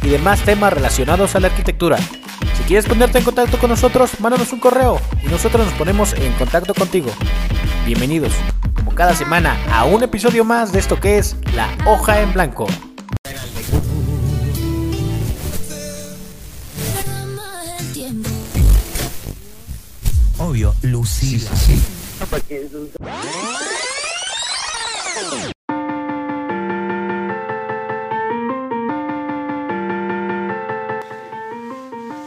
y demás temas relacionados a la arquitectura. Si quieres ponerte en contacto con nosotros, mándanos un correo y nosotros nos ponemos en contacto contigo. Bienvenidos, como cada semana, a un episodio más de esto que es La Hoja en Blanco. Obvio, Lucila.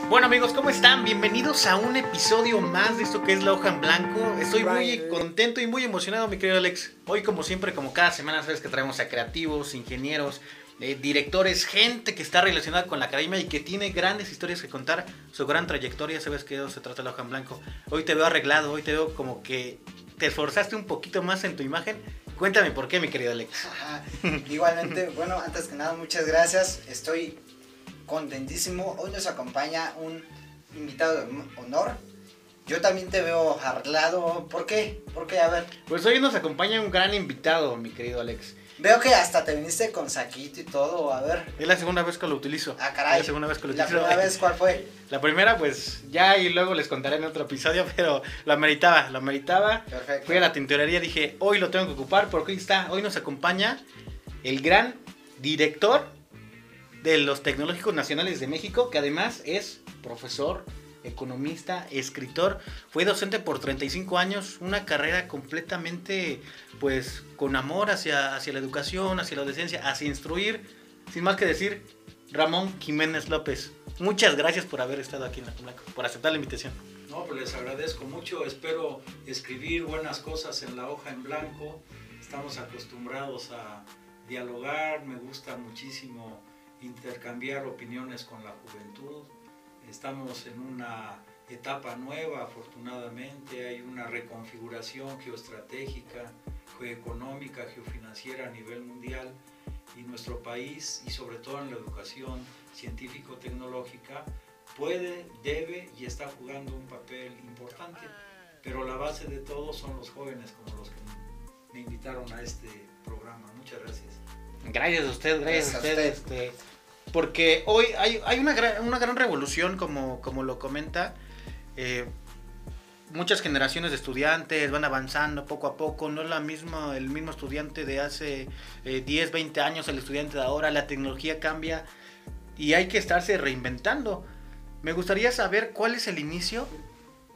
Bueno amigos, ¿cómo están? Bienvenidos a un episodio más de esto que es La Hoja en Blanco. Estoy muy contento y muy emocionado, mi querido Alex. Hoy, como siempre, como cada semana, sabes que traemos a creativos, ingenieros, eh, directores, gente que está relacionada con la academia y que tiene grandes historias que contar, su gran trayectoria. Sabes que de se trata La Hoja en Blanco. Hoy te veo arreglado, hoy te veo como que te esforzaste un poquito más en tu imagen. Cuéntame por qué, mi querido Alex. Ajá. Igualmente, bueno, antes que nada, muchas gracias. Estoy contentísimo. Hoy nos acompaña un invitado de honor. Yo también te veo arreglado. ¿Por qué? ¿Por qué? A ver. Pues hoy nos acompaña un gran invitado, mi querido Alex. Veo que hasta te viniste con saquito y todo. A ver. Es la segunda vez que lo utilizo. Ah, caray. Es la segunda vez que lo ¿La utilizo. primera vez cuál fue? La primera, pues ya y luego les contaré en otro episodio, pero lo ameritaba, lo ameritaba. Perfecto. Fui a la tintorería, dije, hoy lo tengo que ocupar porque hoy está, hoy nos acompaña el gran director de los Tecnológicos Nacionales de México, que además es profesor, economista, escritor, fue docente por 35 años, una carrera completamente, pues, con amor hacia, hacia la educación, hacia la docencia, hacia instruir, sin más que decir, Ramón Jiménez López. Muchas gracias por haber estado aquí en la Blanco, por aceptar la invitación. No, pues les agradezco mucho. Espero escribir buenas cosas en la hoja en blanco. Estamos acostumbrados a dialogar. Me gusta muchísimo intercambiar opiniones con la juventud. Estamos en una etapa nueva, afortunadamente. Hay una reconfiguración geoestratégica, geoeconómica, geofinanciera a nivel mundial. Y nuestro país, y sobre todo en la educación científico-tecnológica, puede, debe y está jugando un papel importante. Pero la base de todo son los jóvenes como los que me invitaron a este programa. Muchas gracias. Gracias a usted, gracias, Gracias a usted. usted. este, porque hoy hay, hay una, gran, una gran revolución, como, como lo comenta. Eh, muchas generaciones de estudiantes van avanzando poco a poco. No es la misma, el mismo estudiante de hace eh, 10, 20 años, el estudiante de ahora. La tecnología cambia y hay que estarse reinventando. Me gustaría saber cuál es el inicio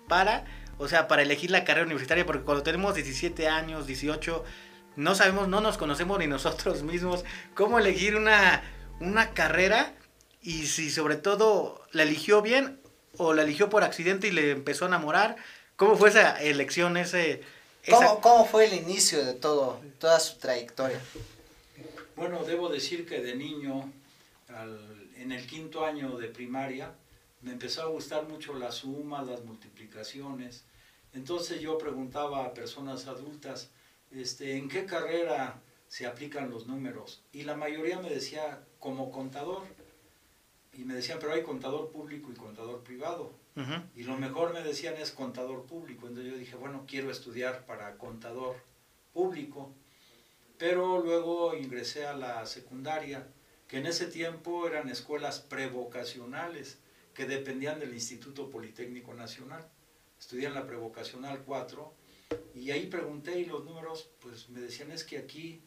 para, o sea, para elegir la carrera universitaria, porque cuando tenemos 17 años, 18, no sabemos, no nos conocemos ni nosotros mismos, cómo elegir una, una carrera y si sobre todo la eligió bien o la eligió por accidente y le empezó a enamorar. ¿Cómo fue esa elección, ese... esa- ¿Cómo, ¿Cómo fue el inicio de todo, toda su trayectoria? Bueno, debo decir que de niño, al- en el quinto año de primaria, me empezó a gustar mucho las sumas, las multiplicaciones. Entonces yo preguntaba a personas adultas, este, ¿en qué carrera se aplican los números? Y la mayoría me decía, como contador. Y me decían, pero hay contador público y contador privado. Y lo mejor me decían es contador público. Entonces yo dije, bueno, quiero estudiar para contador público. Pero luego ingresé a la secundaria, que en ese tiempo eran escuelas prevocacionales que dependían del Instituto Politécnico Nacional. Estudié en la prevocacional 4 y ahí pregunté y los números pues me decían es que aquí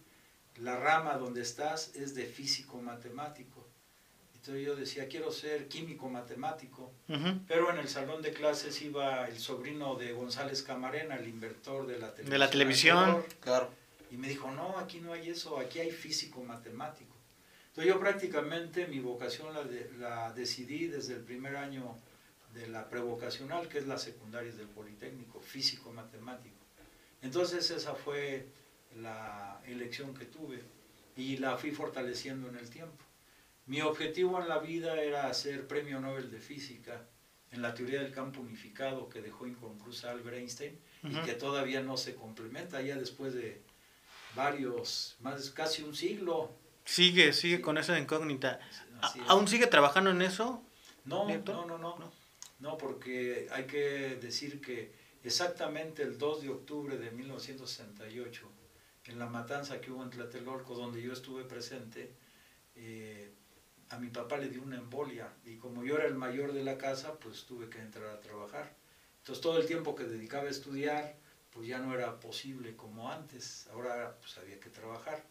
la rama donde estás es de físico matemático. Entonces yo decía, quiero ser químico matemático. Ujú. Pero en el salón de clases iba el sobrino de González Camarena, el inventor de la televisión. De la televisión. Claro. Y me dijo, no, aquí no hay eso, aquí hay físico matemático. Entonces yo prácticamente mi vocación la, de- la decidí desde el primer año de la prevocacional, que es la secundaria del Politécnico, físico matemático. Entonces esa fue la elección que tuve y la fui fortaleciendo en el tiempo. Mi objetivo en la vida era hacer premio Nobel de Física en la teoría del campo unificado que dejó inconclusa Albert Einstein y que todavía no se complementa ya después de varios, más casi un siglo. Sigue, sigue con esa incógnita. ¿Aún sigue trabajando en eso? No, no, no, no, no. Porque hay que decir que exactamente el 2 de octubre de 1968, en la matanza que hubo en Tlatelolco, donde yo estuve presente, eh, a mi papá le dio una embolia y como yo era el mayor de la casa, pues tuve que entrar a trabajar. Entonces todo el tiempo que dedicaba a estudiar, pues ya no era posible como antes, ahora pues había que trabajar.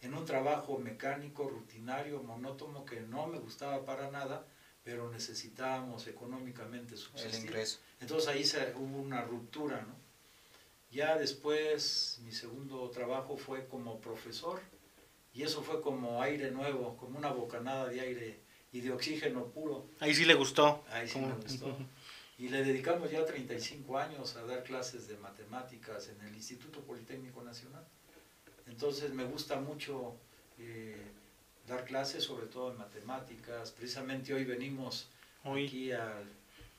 En un trabajo mecánico, rutinario, monótono, que no me gustaba para nada, pero necesitábamos económicamente subsistir. El ingreso. Entonces ahí se, hubo una ruptura, ¿no? Ya después mi segundo trabajo fue como profesor y eso fue como aire nuevo, como una bocanada de aire y de oxígeno puro. Ahí sí le gustó. Ahí sí me gustó. Y le dedicamos ya 35 años a dar clases de matemáticas en el Instituto Politécnico Nacional. Entonces me gusta mucho eh, dar clases, sobre todo en matemáticas. Precisamente hoy venimos aquí al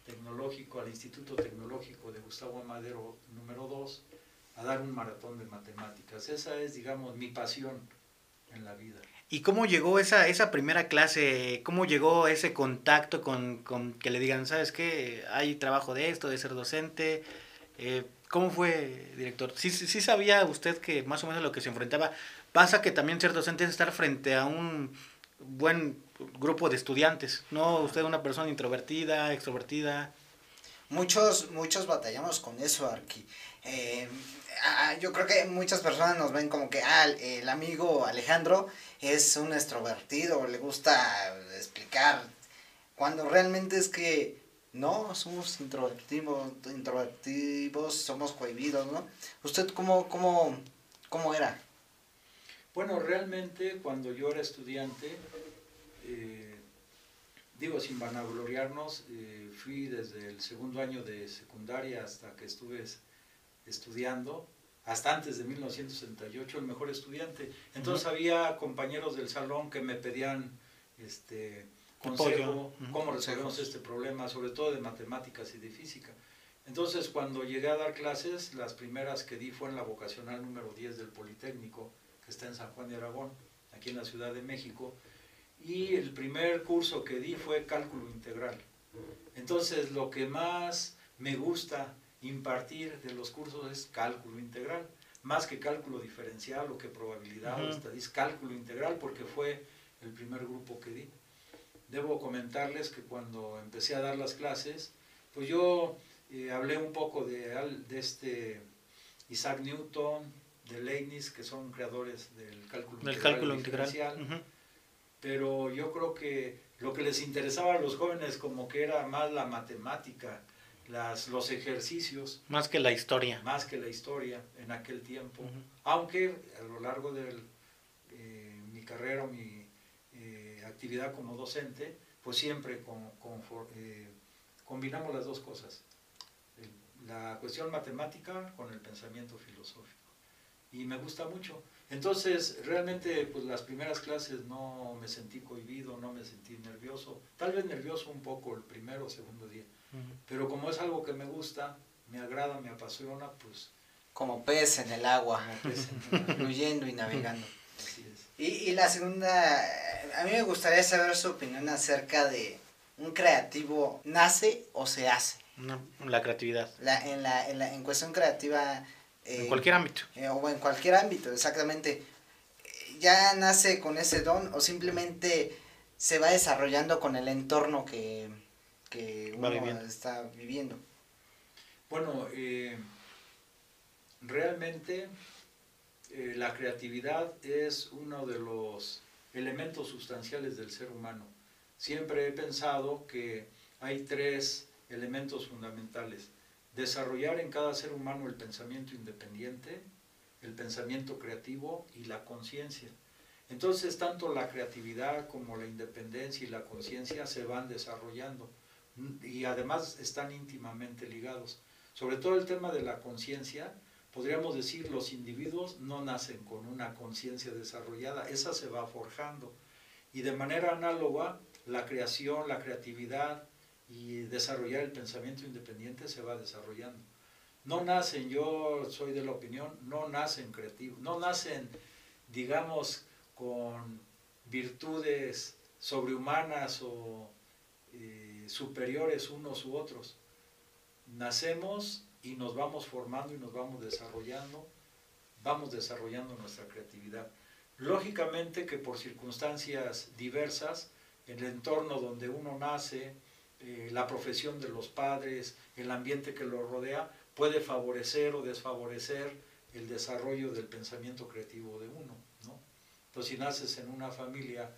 tecnológico, al Instituto Tecnológico de Gustavo Amadero número 2, a dar un maratón de matemáticas. Esa es, digamos, mi pasión en la vida. ¿Y cómo llegó esa, esa primera clase? ¿Cómo llegó ese contacto con, con que le digan, sabes qué, hay trabajo de esto, de ser docente? Eh, ¿Cómo fue, director? ¿Sí, ¿Sí sabía usted que más o menos lo que se enfrentaba? Pasa que también ser docente es estar frente a un buen grupo de estudiantes, ¿no? Usted es una persona introvertida, extrovertida. Muchos, muchos batallamos con eso, Arqui. Eh, yo creo que muchas personas nos ven como que, ah, el amigo Alejandro es un extrovertido, le gusta explicar, cuando realmente es que no, somos introvertidos, introvertidos somos cohibidos, ¿no? ¿Usted cómo, cómo, cómo era? Bueno, realmente cuando yo era estudiante, eh, digo sin vanagloriarnos, eh, fui desde el segundo año de secundaria hasta que estuve estudiando, hasta antes de 1968, el mejor estudiante. Entonces había compañeros del salón que me pedían este consejo, cómo resolvemos este problema, sobre todo de matemáticas y de física. Entonces, cuando llegué a dar clases, las primeras que di fue en la vocacional número 10 del Politécnico, que está en San Juan de Aragón, aquí en la Ciudad de México, y el primer curso que di fue cálculo integral. Entonces, lo que más me gusta impartir de los cursos es cálculo integral, más que cálculo diferencial o que probabilidad o estadística, cálculo integral porque fue el primer grupo que di. Debo comentarles que cuando empecé a dar las clases, pues yo eh, hablé un poco de, de este Isaac Newton, de Leibniz, que son creadores del cálculo del integral. Cálculo integral. Pero yo creo que lo que les interesaba a los jóvenes como que era más la matemática, las, los ejercicios. Más que la historia. Más que la historia en aquel tiempo. Aunque a lo largo de eh, mi carrera, mi eh, actividad como docente, pues siempre con, eh, combinamos las dos cosas. La cuestión matemática con el pensamiento filosófico. Y me gusta mucho. Entonces, realmente, pues las primeras clases no me sentí cohibido, no me sentí nervioso. Tal vez nervioso un poco el primero o segundo día pero como es algo que me gusta, me agrada, me apasiona, pues... Como pez en el agua, fluyendo y navegando. Y, la segunda, a mí me gustaría saber su opinión acerca de un creativo, ¿nace o se hace? la creatividad. La, en, la, en, la, en cuestión creativa... en eh, cualquier ámbito. Eh, o en cualquier ámbito, exactamente. ¿Ya nace con ese don o simplemente se va desarrollando con el entorno que, que uno está viviendo. Bueno, eh, realmente eh, la creatividad es uno de los elementos sustanciales del ser humano. Siempre he pensado que hay tres elementos fundamentales. Desarrollar en cada ser humano el pensamiento independiente, el pensamiento creativo y la conciencia. Entonces, tanto la creatividad como la independencia y la conciencia se van desarrollando y además están íntimamente ligados. Sobre todo el tema de la conciencia, podríamos decir los individuos no nacen con una conciencia desarrollada, esa se va forjando. Y de manera análoga, la creación, la creatividad y desarrollar el pensamiento independiente se va desarrollando. No nacen, yo soy de la opinión, no nacen creativos, no nacen, digamos, con virtudes sobrehumanas o eh, superiores unos u otros. Nacemos y nos vamos formando y nos vamos desarrollando, vamos desarrollando nuestra creatividad. Lógicamente que por circunstancias diversas, el entorno donde uno nace, eh, la profesión de los padres, el ambiente que lo rodea, puede favorecer o desfavorecer el desarrollo del pensamiento creativo de uno. ¿no? Entonces, si naces en una familia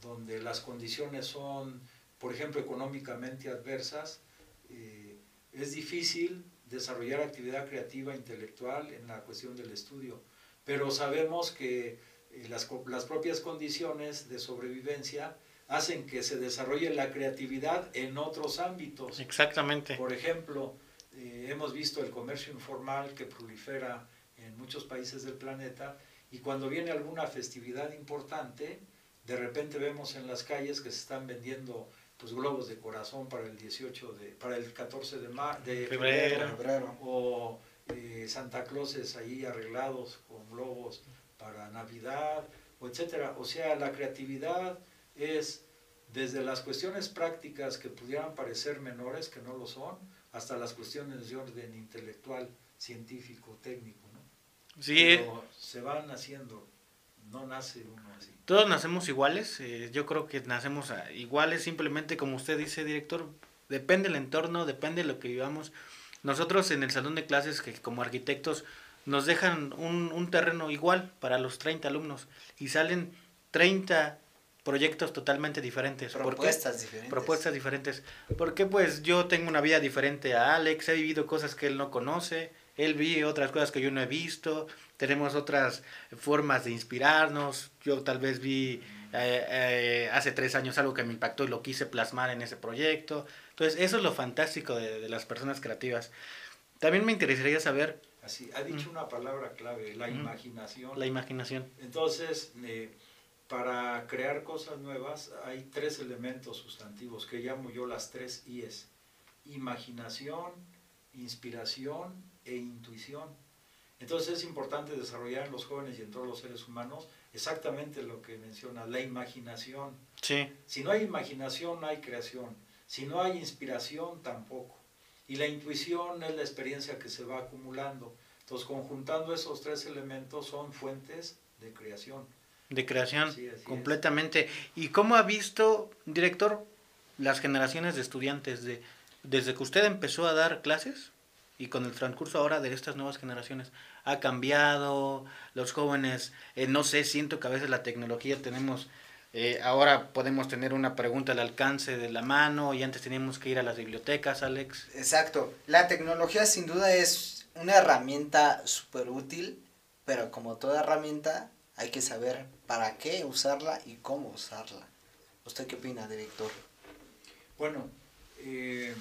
donde las condiciones son, por ejemplo, económicamente adversas, eh, es difícil desarrollar actividad creativa intelectual en la cuestión del estudio. Pero sabemos que eh, las, las propias condiciones de sobrevivencia hacen que se desarrolle la creatividad en otros ámbitos. Exactamente. Por ejemplo, eh, hemos visto el comercio informal que prolifera en muchos países del planeta y cuando viene alguna festividad importante, de repente vemos en las calles que se están vendiendo pues globos de corazón para el 18 de para el 14 de, de febrero, o eh, Santa Clauses ahí arreglados con globos para Navidad o etcétera, o sea, la creatividad es desde las cuestiones prácticas que pudieran parecer menores, que no lo son, hasta las cuestiones de orden intelectual, científico, técnico. ¿no? Sí. Pero se van haciendo, no nace uno así. Todos nacemos iguales, eh, yo creo que nacemos ah, iguales, simplemente como usted dice, director, depende del entorno, depende de lo que vivamos. Nosotros en el salón de clases, que como arquitectos, nos dejan un, un terreno igual para los 30 alumnos y salen 30 proyectos totalmente diferentes. Propuestas diferentes. Propuestas diferentes. Porque pues yo tengo una vida diferente a Alex, he vivido cosas que él no conoce, él vive otras cosas que yo no he visto, tenemos otras formas de inspirarnos, yo tal vez vi eh, eh, hace tres años algo que me impactó y lo quise plasmar en ese proyecto. Entonces eso es lo fantástico de, las personas creativas. También me interesaría saber... Así, ha dicho una palabra clave, la imaginación. La imaginación. Entonces, eh, para crear cosas nuevas hay tres elementos sustantivos que llamo yo las tres I's. Imaginación, inspiración e intuición. Entonces es importante desarrollar en los jóvenes y en todos los seres humanos exactamente lo que menciona, la imaginación. Sí. Si no hay imaginación, no hay creación. Si no hay inspiración, tampoco. Y la intuición es la experiencia que se va acumulando. Entonces, conjuntando esos tres elementos son fuentes de creación de creación, completamente. ¿Y cómo ha visto, director, las generaciones de estudiantes de, desde que usted empezó a dar clases y con el transcurso ahora de estas nuevas generaciones? ¿Ha cambiado? Los jóvenes, eh, no sé, siento que a veces la tecnología tenemos... Eh, ahora podemos tener una pregunta al alcance de la mano y antes teníamos que ir a las bibliotecas, Alex. Exacto. La tecnología sin duda es una herramienta súper útil, pero como toda herramienta hay que saber para qué usarla y cómo usarla. ¿Usted qué opina, director? Bueno, eh,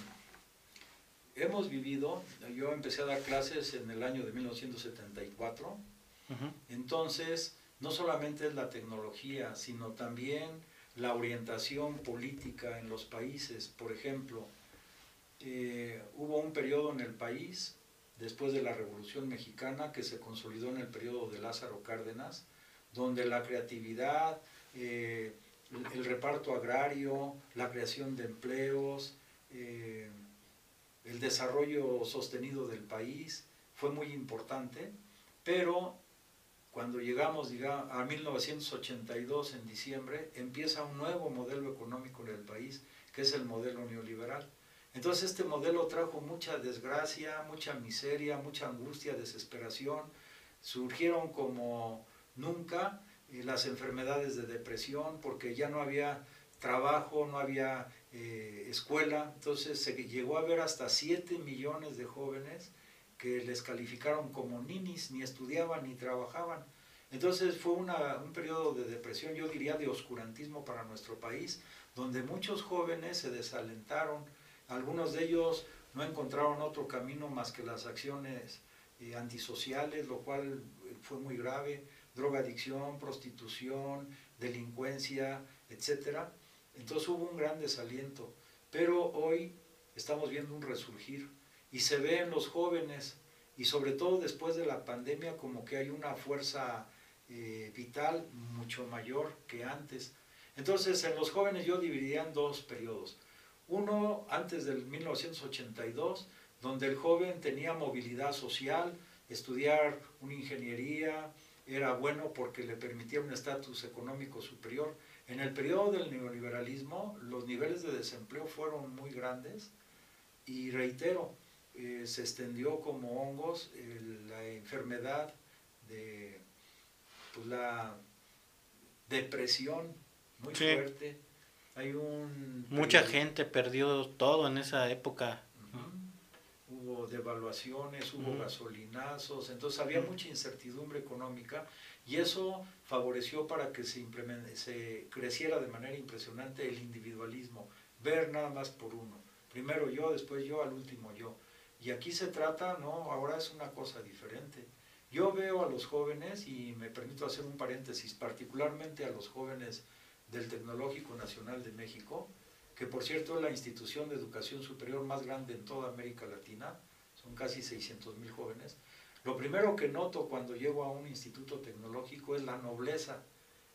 hemos vivido, yo empecé a dar clases en el año de 1974, entonces no solamente es la tecnología, sino también la orientación política en los países. Por ejemplo, eh, hubo un periodo en el país, después de la Revolución Mexicana, que se consolidó en el periodo de Lázaro Cárdenas, donde la creatividad, eh, el reparto agrario, la creación de empleos, eh, el desarrollo sostenido del país fue muy importante, pero cuando llegamos a 1982 en diciembre, empieza un nuevo modelo económico en el país, que es el modelo neoliberal. Entonces este modelo trajo mucha desgracia, mucha miseria, mucha angustia, desesperación. Surgieron como nunca las enfermedades de depresión, porque ya no había trabajo, no había eh, escuela, entonces se llegó a ver hasta 7 millones de jóvenes que les calificaron como ninis, ni estudiaban ni trabajaban. Entonces fue una, un periodo de depresión, yo diría de oscurantismo para nuestro país, donde muchos jóvenes se desalentaron, algunos de ellos no encontraron otro camino más que las acciones eh, antisociales, lo cual fue muy grave drogadicción, prostitución, delincuencia, etc. Entonces hubo un gran desaliento. pero hoy estamos viendo un resurgir y se ve en los jóvenes y sobre todo después de la pandemia como que hay una fuerza eh, vital mucho mayor que antes. Entonces en los jóvenes yo dividiría en dos periodos. Uno antes del 1982, donde el joven tenía movilidad social, estudiar una ingeniería era bueno porque le permitía un estatus económico superior. En el periodo del neoliberalismo los niveles de desempleo fueron muy grandes y reitero, eh, se extendió como hongos la enfermedad de pues, la depresión muy fuerte. Hay un... Mucha gente perdió todo en esa época. Hubo devaluaciones, hubo gasolinazos, entonces había mucha incertidumbre económica y eso favoreció para que se, se creciera de manera impresionante el individualismo, ver nada más por uno. Primero yo, después yo, al último yo. Y aquí se trata, no, ahora es una cosa diferente. Yo veo a los jóvenes, y me permito hacer un paréntesis, particularmente a los jóvenes del Tecnológico Nacional de México, que por cierto es la institución de educación superior más grande en toda América Latina, son casi 600 mil jóvenes. Lo primero que noto cuando llego a un instituto tecnológico es la nobleza.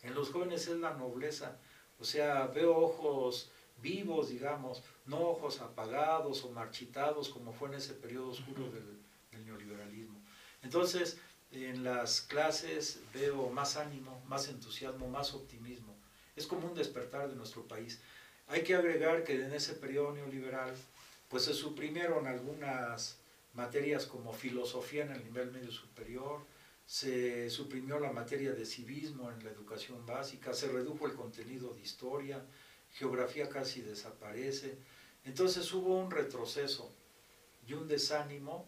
En los jóvenes es la nobleza. O sea, veo ojos vivos, digamos, no ojos apagados o marchitados como fue en ese periodo oscuro del, del neoliberalismo. Entonces, en las clases veo más ánimo, más entusiasmo, más optimismo. Es como un despertar de nuestro país. Hay que agregar que en ese periodo neoliberal, pues se suprimieron algunas materias como filosofía en el nivel medio superior, se suprimió la materia de civismo en la educación básica, se redujo el contenido de historia, geografía casi desaparece. Entonces hubo un retroceso y un desánimo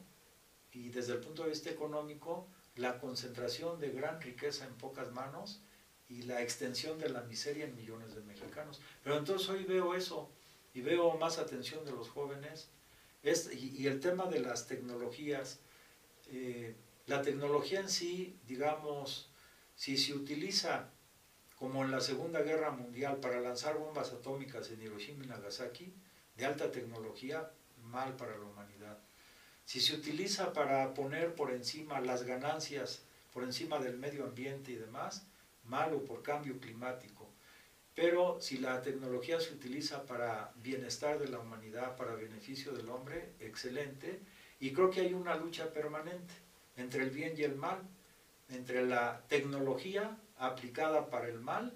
y desde el punto de vista económico la concentración de gran riqueza en pocas manos y la extensión de la miseria en millones de mexicanos. Pero entonces hoy veo eso y veo más atención de los jóvenes y, el tema de las tecnologías. Eh, la tecnología en sí, digamos, si se utiliza como en la Segunda Guerra Mundial para lanzar bombas atómicas en Hiroshima y Nagasaki, de alta tecnología, mal para la humanidad. Si se utiliza para poner por encima las ganancias, por encima del medio ambiente y demás, malo por cambio climático. Pero si la tecnología se utiliza para bienestar de la humanidad, para beneficio del hombre, excelente. Y creo que hay una lucha permanente entre el bien y el mal, entre la tecnología aplicada para el mal,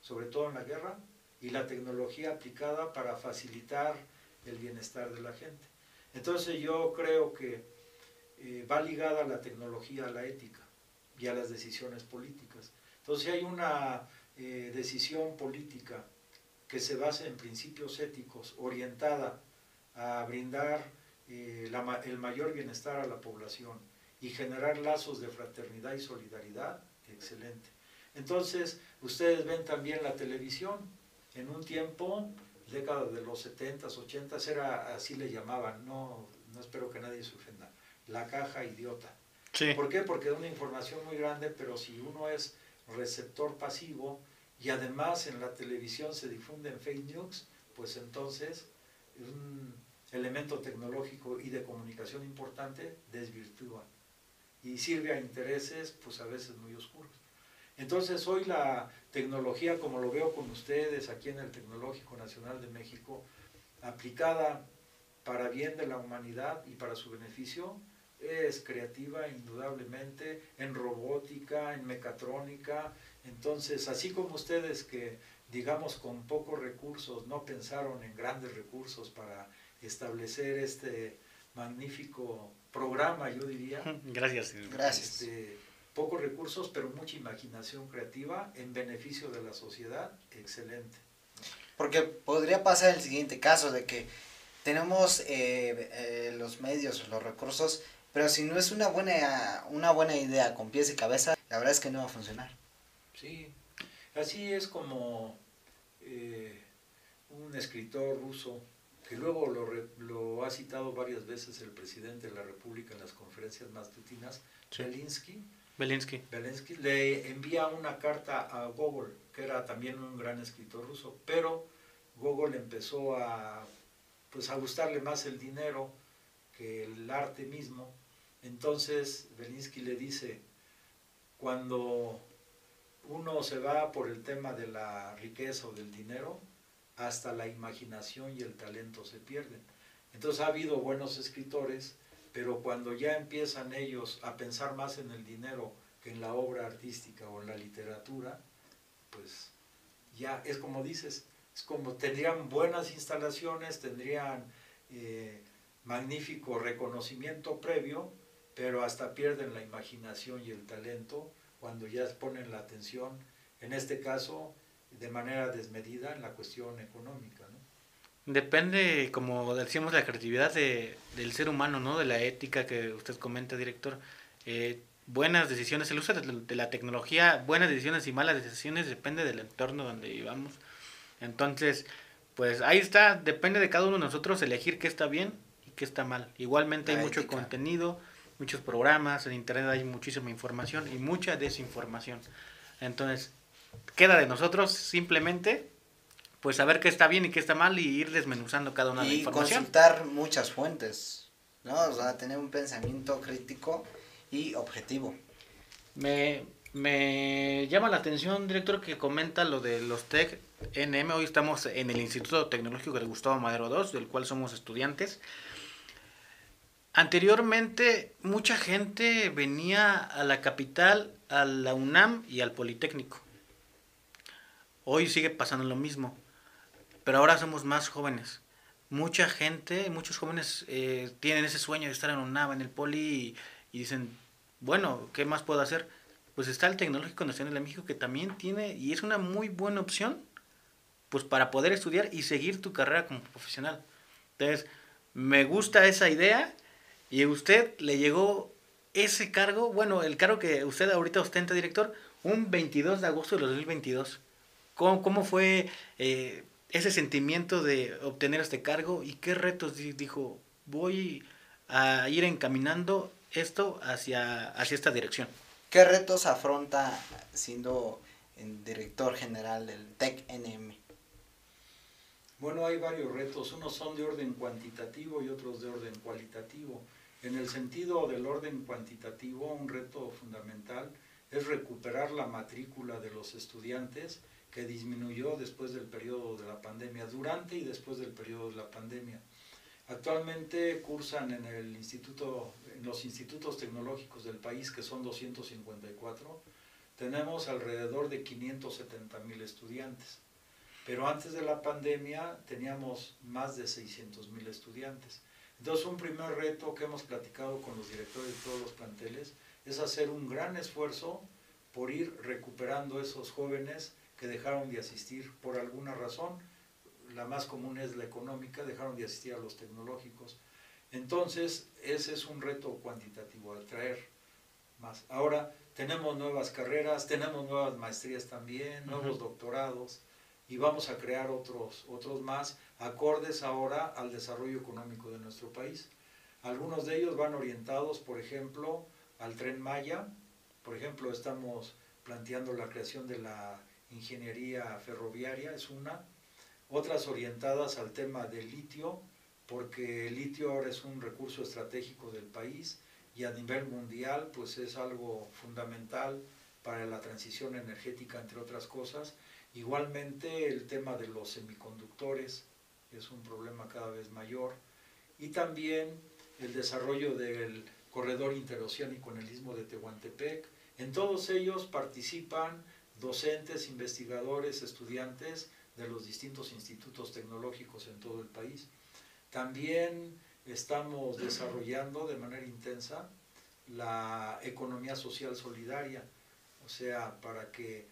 sobre todo en la guerra, y la tecnología aplicada para facilitar el bienestar de la gente. Entonces yo creo que eh, va ligada la tecnología a la ética y a las decisiones políticas. Entonces hay una eh, decisión política que se basa en principios éticos, orientada a brindar eh, el mayor bienestar a la población y generar lazos de fraternidad y solidaridad, excelente. Entonces, ustedes ven también la televisión. En un tiempo, década de los 70s, 80s, era, así le llamaban, no, no espero que nadie se ofenda, la caja idiota. ¿Por qué? Porque es una información muy grande, pero si uno es receptor pasivo y además en la televisión se difunden fake news, pues entonces un elemento tecnológico y de comunicación importante desvirtúa y sirve a intereses pues a veces muy oscuros. Entonces hoy la tecnología, como lo veo con ustedes aquí en el Tecnológico Nacional de México, aplicada para bien de la humanidad y para su beneficio, es creativa indudablemente en robótica, en mecatrónica. Entonces, así como ustedes que, digamos, con pocos recursos no pensaron en grandes recursos para establecer este magnífico programa, yo diría. Gracias. Gracias. Este, pocos recursos, pero mucha imaginación creativa en beneficio de la sociedad, excelente. Porque podría pasar el siguiente caso de que tenemos eh, eh, los medios, los recursos, pero si no es una buena, una buena idea con pies y cabeza, la verdad es que no va a funcionar. Sí, así es como eh, un escritor ruso, que luego lo, lo, ha citado varias veces el presidente de la República en las conferencias matutinas, sí. Belinsky, Belinsky. Belinsky, le envía una carta a Gogol, que era también un gran escritor ruso, pero Gogol empezó a pues a gustarle más el dinero que el arte mismo. Entonces Belinsky le dice, cuando uno se va por el tema de la riqueza o del dinero, hasta la imaginación y el talento se pierden. Entonces ha habido buenos escritores, pero cuando ya empiezan ellos a pensar más en el dinero que en la obra artística o en la literatura, pues ya es como dices, es como tendrían buenas instalaciones, tendrían eh, magnífico reconocimiento previo, pero hasta pierden la imaginación y el talento cuando ya ponen la atención, en este caso, de manera desmedida en la cuestión económica. ¿no? Depende, como decíamos, la creatividad de, del ser humano, ¿no? de la ética que usted comenta, director. Eh, buenas decisiones, el uso de, la tecnología, buenas decisiones y malas decisiones depende del entorno donde vivamos. Entonces, pues ahí está, depende de cada uno de nosotros elegir qué está bien y qué está mal. Igualmente hay mucho contenido, muchos programas, en internet hay muchísima información y mucha desinformación. Entonces, queda de nosotros simplemente pues saber qué está bien y qué está mal y ir desmenuzando cada una de las información. Y consultar muchas fuentes, ¿no? O sea, tener un pensamiento crítico y objetivo. Me, me llama la atención, director, que comenta lo de los TEC NM. Hoy estamos en el Instituto Tecnológico de Gustavo Madero II, del cual somos estudiantes. Anteriormente, mucha gente venía a la capital, a la UNAM y al Politécnico. Hoy sigue pasando lo mismo, pero ahora somos más jóvenes. Mucha gente, muchos jóvenes eh, tienen ese sueño de estar en UNAM, en el Poli, y dicen, bueno, ¿qué más puedo hacer? Pues está el Tecnológico Nacional de México que también tiene y es una muy buena opción pues para poder estudiar y seguir tu carrera como profesional. Entonces, me gusta esa idea y a usted le llegó ese cargo, bueno, el cargo que usted ahorita ostenta, director, un 22 de agosto de 2022. ¿Cómo, cómo fue eh, ese sentimiento de obtener este cargo y qué retos dijo, voy a ir encaminando esto hacia, hacia esta dirección. ¿Qué retos afronta siendo el director general del TEC-NM? Bueno, hay varios retos. Unos son de orden cuantitativo y otros de orden cualitativo. En el sentido del orden cuantitativo, un reto fundamental es recuperar la matrícula de los estudiantes que disminuyó después del periodo de la pandemia, durante y después del periodo de la pandemia. Actualmente cursan en en los institutos tecnológicos del país, que son 254, tenemos alrededor de 570 mil estudiantes. Pero antes de la pandemia teníamos más de 600 mil estudiantes. Entonces un primer reto que hemos platicado con los directores de todos los planteles es hacer un gran esfuerzo por ir recuperando esos jóvenes que dejaron de asistir por alguna razón la más común es la económica, dejaron de asistir a los tecnológicos. Entonces, ese es un reto cuantitativo, atraer más. Ahora, tenemos nuevas carreras, tenemos nuevas maestrías también, nuevos doctorados, y vamos a crear otros, otros más, acordes ahora al desarrollo económico de nuestro país. Algunos de ellos van orientados, por ejemplo, al tren Maya. Por ejemplo, estamos planteando la creación de la ingeniería ferroviaria, es una otras orientadas al tema del litio, porque el litio ahora es un recurso estratégico del país y a nivel mundial pues es algo fundamental para la transición energética, entre otras cosas. Igualmente el tema de los semiconductores es un problema cada vez mayor y también el desarrollo del corredor interoceánico en el istmo de Tehuantepec. En todos ellos participan docentes, investigadores, estudiantes de los distintos institutos tecnológicos en todo el país. También estamos desarrollando de manera intensa la economía social solidaria, o sea, para que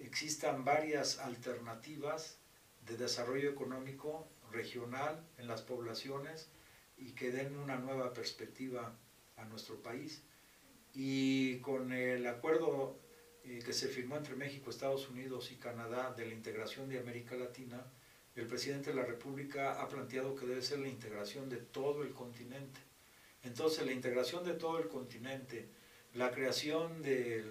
existan varias alternativas de desarrollo económico regional en las poblaciones y que den una nueva perspectiva a nuestro país. Y con el acuerdo eh, que se firmó entre México, Estados Unidos y Canadá de la integración de América Latina, el presidente de la República ha planteado que debe ser la integración de todo el continente. Entonces, la integración de todo el continente, la creación de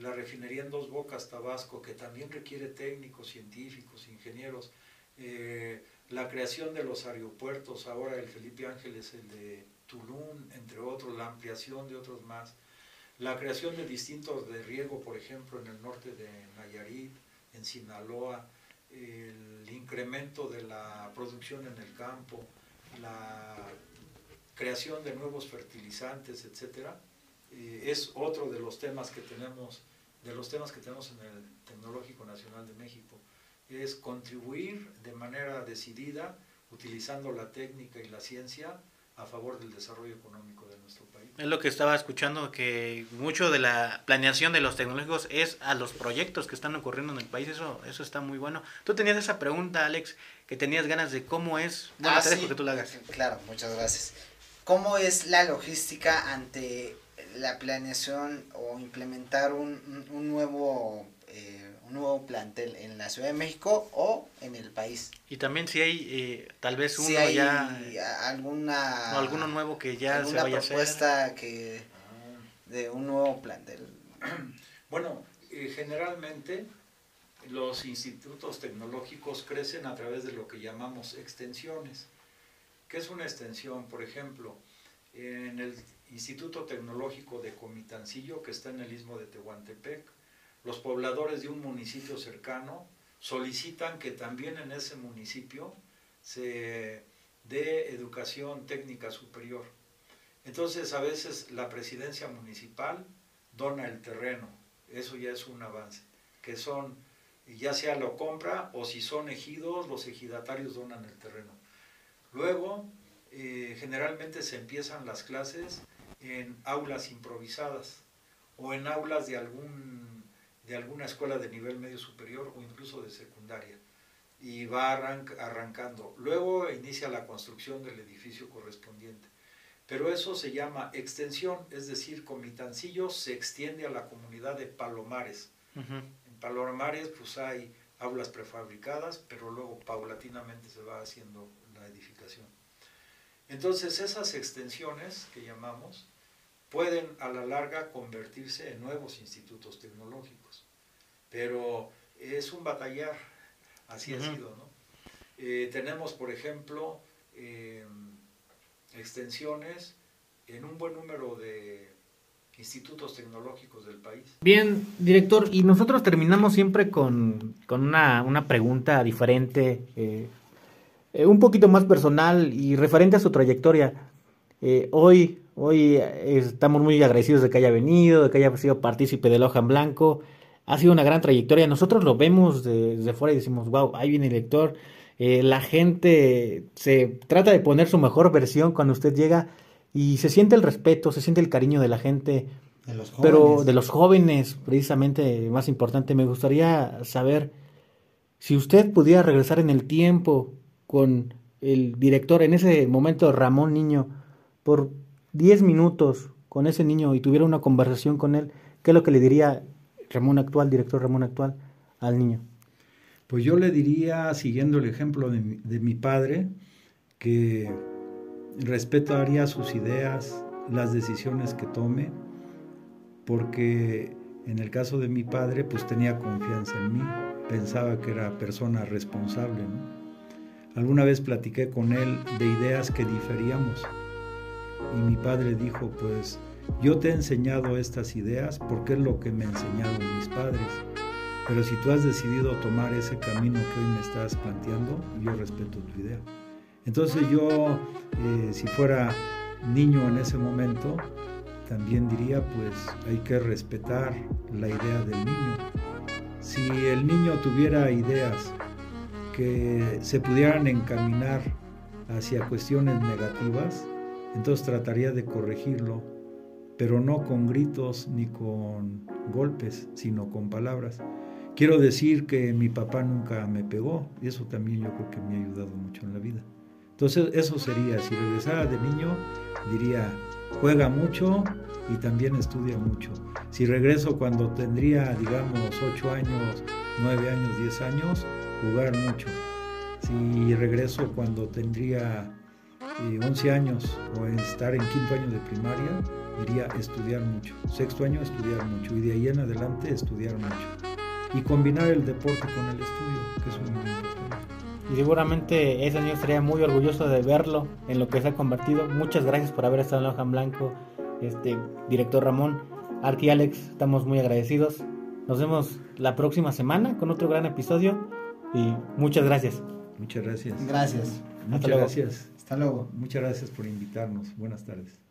la refinería en Dos Bocas, Tabasco, que también requiere técnicos, científicos, ingenieros, eh, la creación de los aeropuertos, ahora el Felipe Ángeles, el de Tulum, entre otros, la ampliación de otros más, la creación de distintos de riego, por ejemplo, en el norte de Nayarit, en Sinaloa, el incremento de la producción en el campo, la creación de nuevos fertilizantes, etcétera, eh, es otro de los temas que tenemos, de los temas que tenemos en el Tecnológico Nacional de México, es contribuir de manera decidida, utilizando la técnica y la ciencia, a favor del desarrollo económico de nuestro país. Es lo que estaba escuchando, que mucho de la planeación de los tecnológicos es a los proyectos que están ocurriendo en el país, eso, eso está muy bueno. Tú tenías esa pregunta, Alex, que tenías ganas de cómo es, bueno, ah, te dejo que tú la hagas. Claro, muchas gracias. ¿Cómo es la logística ante la planeación o implementar un, un nuevo nuevo plantel en la Ciudad de México o en el país. Y también si hay eh, tal vez uno si hay ya alguna o alguno nuevo que ya se vaya propuesta a hacer. que de un nuevo plantel. Bueno, eh, generalmente los institutos tecnológicos crecen a través de lo que llamamos extensiones. ¿Qué es una extensión? Por ejemplo, en el Instituto Tecnológico de Comitancillo, que está en el istmo de Tehuantepec, los pobladores de un municipio cercano solicitan que también en ese municipio se dé educación técnica superior. Entonces a veces la presidencia municipal dona el terreno, eso ya es un avance, que son, ya sea lo compra o si son ejidos, los ejidatarios donan el terreno. Luego, eh, generalmente se empiezan las clases en aulas improvisadas o en aulas de algún de alguna escuela de nivel medio superior o incluso de secundaria y va arrancando. Luego inicia la construcción del edificio correspondiente. Pero eso se llama extensión, es decir, Comitancillo se extiende a la comunidad de Palomares. En Palomares pues hay aulas prefabricadas, pero luego paulatinamente se va haciendo la edificación. Entonces esas extensiones que llamamos pueden a la larga convertirse en nuevos institutos tecnológicos. Pero es un batallar, así ha sido. ¿no? Eh, tenemos, por ejemplo, eh, extensiones en un buen número de institutos tecnológicos del país. Bien, director, y nosotros terminamos siempre con, una, pregunta diferente, eh, un poquito más personal y referente a su trayectoria. Hoy Hoy eh, estamos muy agradecidos de que haya venido, de que haya sido partícipe de la hoja en blanco. Ha sido una gran trayectoria. Nosotros lo vemos desde fuera y decimos, wow, ahí viene el lector. Eh, la gente se trata de poner su mejor versión cuando usted llega y se siente el respeto, se siente el cariño de la gente. De los jóvenes. Pero de los jóvenes, precisamente, más importante, me gustaría saber si usted pudiera regresar en el tiempo con el director, en ese momento Ramón Niño, por 10 minutos con ese niño y tuviera una conversación con él, ¿qué es lo que le diría Ramón actual, director Ramón actual, al niño? Pues yo le diría, siguiendo el ejemplo de mi, padre, que respetaría sus ideas, las decisiones que tome, porque en el caso de mi padre, pues tenía confianza en mí, pensaba que era persona responsable. Alguna vez platiqué con él de ideas que diferíamos y mi padre dijo, pues yo te he enseñado estas ideas porque es lo que me enseñaron mis padres. Pero si tú has decidido tomar ese camino que hoy me estás planteando, yo respeto tu idea. Entonces yo, eh, si fuera niño en ese momento, también diría, pues hay que respetar la idea del niño. Si el niño tuviera ideas que se pudieran encaminar hacia cuestiones negativas, entonces trataría de corregirlo, pero no con gritos ni con golpes, sino con palabras. Quiero decir que mi papá nunca me pegó y eso también yo creo que me ha ayudado mucho en la vida. Entonces eso sería, si regresara de niño, diría, juega mucho y también estudia mucho. Si regreso cuando tendría, digamos, 8 años, 9 años, 10 años, jugar mucho. Si regreso cuando tendría 11 años o estar en quinto año de primaria, iría a estudiar mucho. Sexto año estudiar mucho y de ahí en adelante estudiar mucho. Y combinar el deporte con el estudio, que es muy importante. y seguramente ese niño estaría muy orgulloso de verlo en lo que se ha convertido. Muchas gracias por haber estado en la hoja en blanco, este director Ramón, Arki Alex, estamos muy agradecidos. Nos vemos la próxima semana con otro gran episodio y muchas gracias. Muchas gracias. Gracias. Muchas luego. gracias. Hasta. Muchas gracias por invitarnos. Buenas tardes.